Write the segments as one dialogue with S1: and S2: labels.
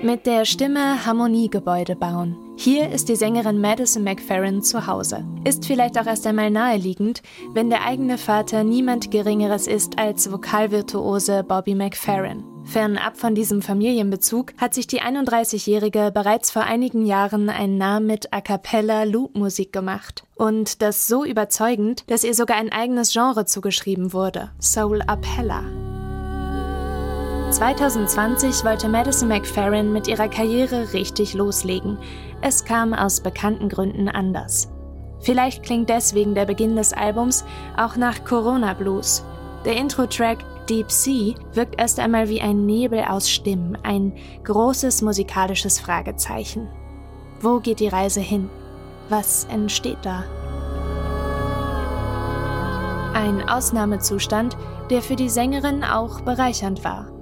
S1: Mit der Stimme Harmoniegebäude bauen. Hier ist die Sängerin Madison McFerrin zu Hause. Ist vielleicht auch erst einmal naheliegend, wenn der eigene Vater niemand Geringeres ist als Vokalvirtuose Bobby McFerrin. Fernab von diesem Familienbezug hat sich die 31-Jährige bereits vor einigen Jahren einen Namen mit A cappella Loop-Musik gemacht. Und das so überzeugend, dass ihr sogar ein eigenes Genre zugeschrieben wurde: Soul Appella. 2020 wollte Madison McFerrin mit ihrer Karriere richtig loslegen. Es kam aus bekannten Gründen anders. Vielleicht klingt deswegen der Beginn des Albums auch nach Corona Blues. Der Intro-Track Deep Sea wirkt erst einmal wie ein Nebel aus Stimmen, ein großes musikalisches Fragezeichen. Wo geht die Reise hin? Was entsteht da? Ein Ausnahmezustand, der für die Sängerin auch bereichernd war.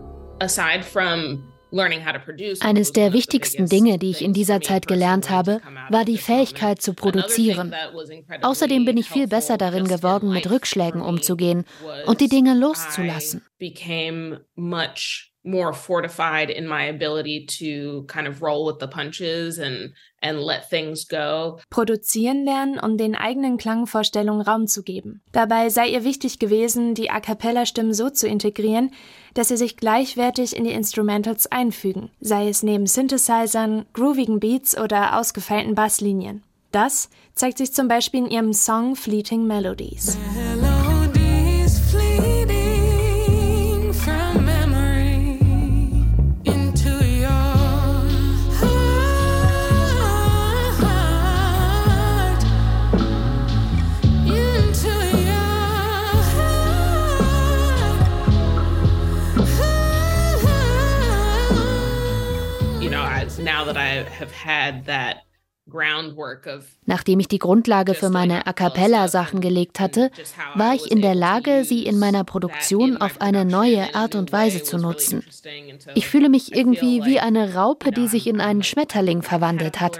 S2: Eines der wichtigsten Dinge, die ich in dieser Zeit gelernt habe, war die Fähigkeit zu produzieren. Außerdem bin ich viel besser darin geworden, mit Rückschlägen umzugehen und die Dinge loszulassen
S3: more fortified in my ability to kind of roll with the punches and and let things go.
S1: Produzieren lernen, um den eigenen Klangvorstellungen Raum zu geben. Dabei sei ihr wichtig gewesen, die A cappella Stimmen so zu integrieren, dass sie sich gleichwertig in die Instrumentals einfügen, sei es neben Synthesizern, groovigen Beats oder ausgefeilten Basslinien. Das zeigt sich zum Beispiel in ihrem Song Fleeting Melodies.
S2: Nachdem ich die Grundlage für meine A cappella-Sachen gelegt hatte, war ich in der Lage, sie in meiner Produktion auf eine neue Art und Weise zu nutzen. Ich fühle mich irgendwie wie eine Raupe, die sich in einen Schmetterling verwandelt hat.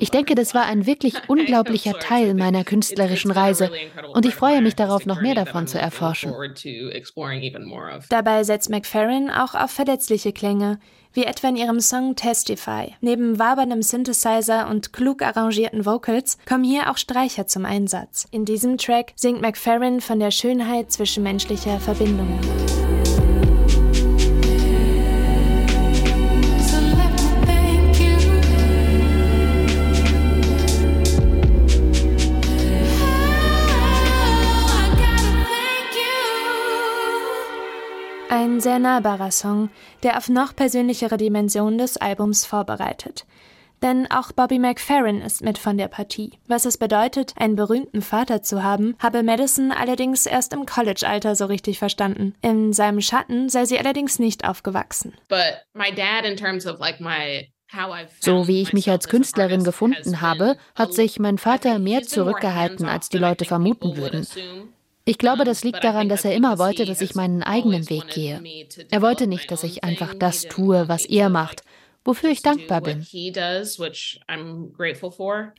S2: Ich denke, das war ein wirklich unglaublicher Teil meiner künstlerischen Reise und ich freue mich darauf, noch mehr davon zu erforschen.
S1: Dabei setzt McFerrin auch auf verletzliche Klänge wie etwa in ihrem Song Testify. Neben waberndem Synthesizer und klug arrangierten Vocals kommen hier auch Streicher zum Einsatz. In diesem Track singt McFerrin von der Schönheit zwischenmenschlicher Verbindungen. Sehr nahbarer Song, der auf noch persönlichere Dimensionen des Albums vorbereitet. Denn auch Bobby McFerrin ist mit von der Partie. Was es bedeutet, einen berühmten Vater zu haben, habe Madison allerdings erst im College-Alter so richtig verstanden. In seinem Schatten sei sie allerdings nicht aufgewachsen.
S2: so wie ich mich als Künstlerin gefunden habe, hat sich mein Vater mehr zurückgehalten, als die Leute vermuten würden. Ich glaube, das liegt daran, dass er immer wollte, dass ich meinen eigenen Weg gehe. Er wollte nicht, dass ich einfach das tue, was er macht, wofür ich dankbar bin.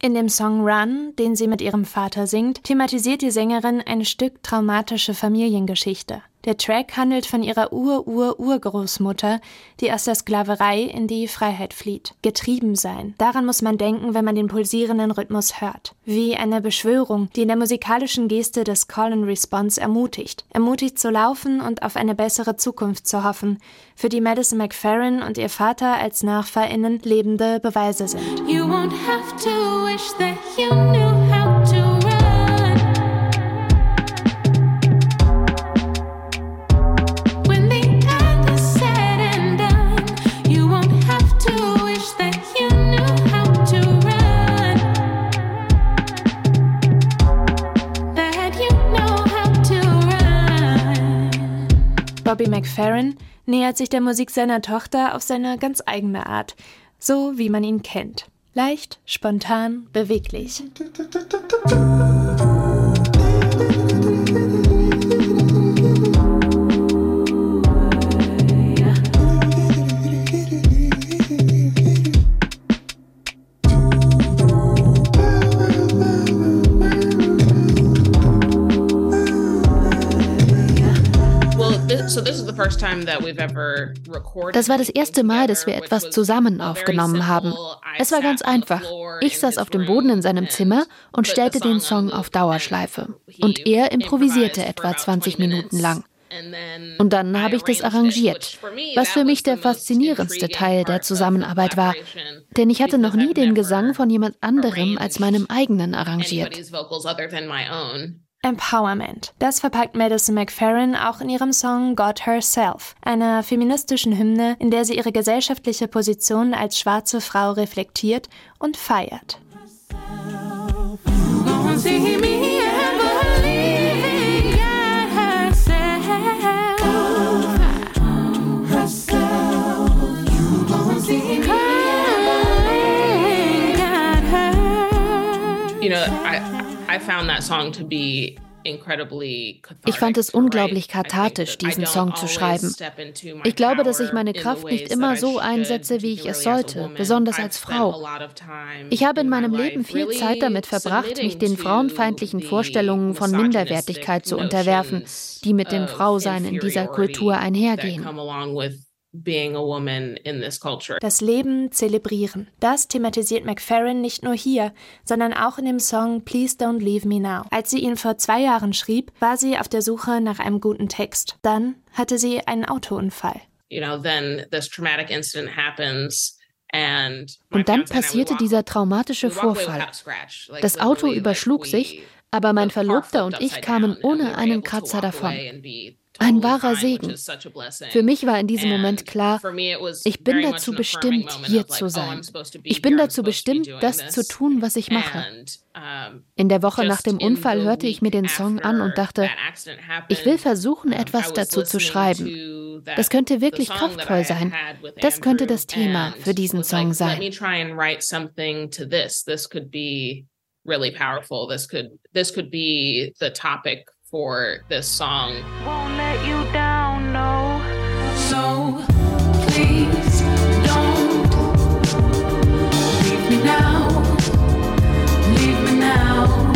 S1: In dem Song Run, den sie mit ihrem Vater singt, thematisiert die Sängerin ein Stück traumatische Familiengeschichte. Der Track handelt von ihrer Ur-Ur-Urgroßmutter, die aus der Sklaverei in die Freiheit flieht. Getrieben sein. Daran muss man denken, wenn man den pulsierenden Rhythmus hört. Wie eine Beschwörung, die in der musikalischen Geste des Call and Response ermutigt. Ermutigt zu laufen und auf eine bessere Zukunft zu hoffen, für die Madison McFerrin und ihr Vater als NachfahrInnen lebende Beweise sind. You won't have to wish that you knew how to McFerrin nähert sich der Musik seiner Tochter auf seine ganz eigene Art, so wie man ihn kennt. Leicht, spontan, beweglich.
S2: Das war das erste Mal, dass wir etwas zusammen aufgenommen haben. Es war ganz einfach. Ich saß auf dem Boden in seinem Zimmer und stellte den Song auf Dauerschleife. Und er improvisierte etwa 20 Minuten lang. Und dann habe ich das arrangiert, was für mich der faszinierendste Teil der Zusammenarbeit war, denn ich hatte noch nie den Gesang von jemand anderem als meinem eigenen arrangiert.
S1: Empowerment. Das verpackt Madison McFerrin auch in ihrem Song God Herself, einer feministischen Hymne, in der sie ihre gesellschaftliche Position als schwarze Frau reflektiert und feiert.
S3: You know, I,
S2: ich fand es unglaublich kathartisch, diesen Song zu schreiben. Ich glaube, dass ich meine Kraft nicht immer so einsetze, wie ich es sollte, besonders als Frau. Ich habe in meinem Leben viel Zeit damit verbracht, mich den frauenfeindlichen Vorstellungen von Minderwertigkeit zu unterwerfen, die mit dem Frausein in dieser Kultur einhergehen.
S1: Das Leben zelebrieren. Das thematisiert McFerrin nicht nur hier, sondern auch in dem Song Please Don't Leave Me Now. Als sie ihn vor zwei Jahren schrieb, war sie auf der Suche nach einem guten Text. Dann hatte sie einen Autounfall.
S2: Und dann passierte dieser traumatische Vorfall. Das Auto überschlug sich, aber mein Verlobter und ich kamen ohne einen Kratzer davon. Ein wahrer Segen. Für mich war in diesem Moment klar, ich bin dazu bestimmt, hier zu sein. Ich bin dazu bestimmt, das zu tun, was ich mache. In der Woche nach dem Unfall hörte ich mir den Song an und dachte, ich will versuchen, etwas dazu zu schreiben. Das könnte wirklich kraftvoll sein. Das könnte das Thema für diesen Song sein.
S3: really powerful. This could this could be the topic for this song. Won't let you down, no. So please don't leave me now.
S1: Leave me now.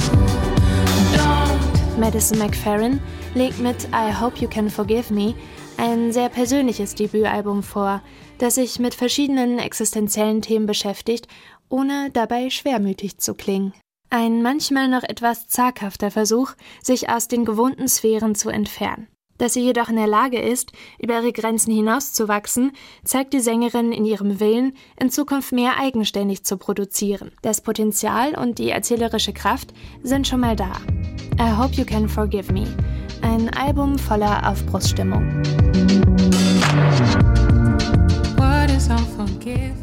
S1: Don't. Madison McFerrin legt mit I Hope You Can Forgive Me ein sehr persönliches Debütalbum vor, das sich mit verschiedenen existenziellen Themen beschäftigt, ohne dabei schwermütig zu klingen. Ein manchmal noch etwas zaghafter Versuch, sich aus den gewohnten Sphären zu entfernen. Dass sie jedoch in der Lage ist, über ihre Grenzen hinauszuwachsen, zeigt die Sängerin in ihrem Willen, in Zukunft mehr eigenständig zu produzieren. Das Potenzial und die erzählerische Kraft sind schon mal da. I Hope You Can Forgive Me. Ein Album voller Aufbruchsstimmung. What is unforgiving?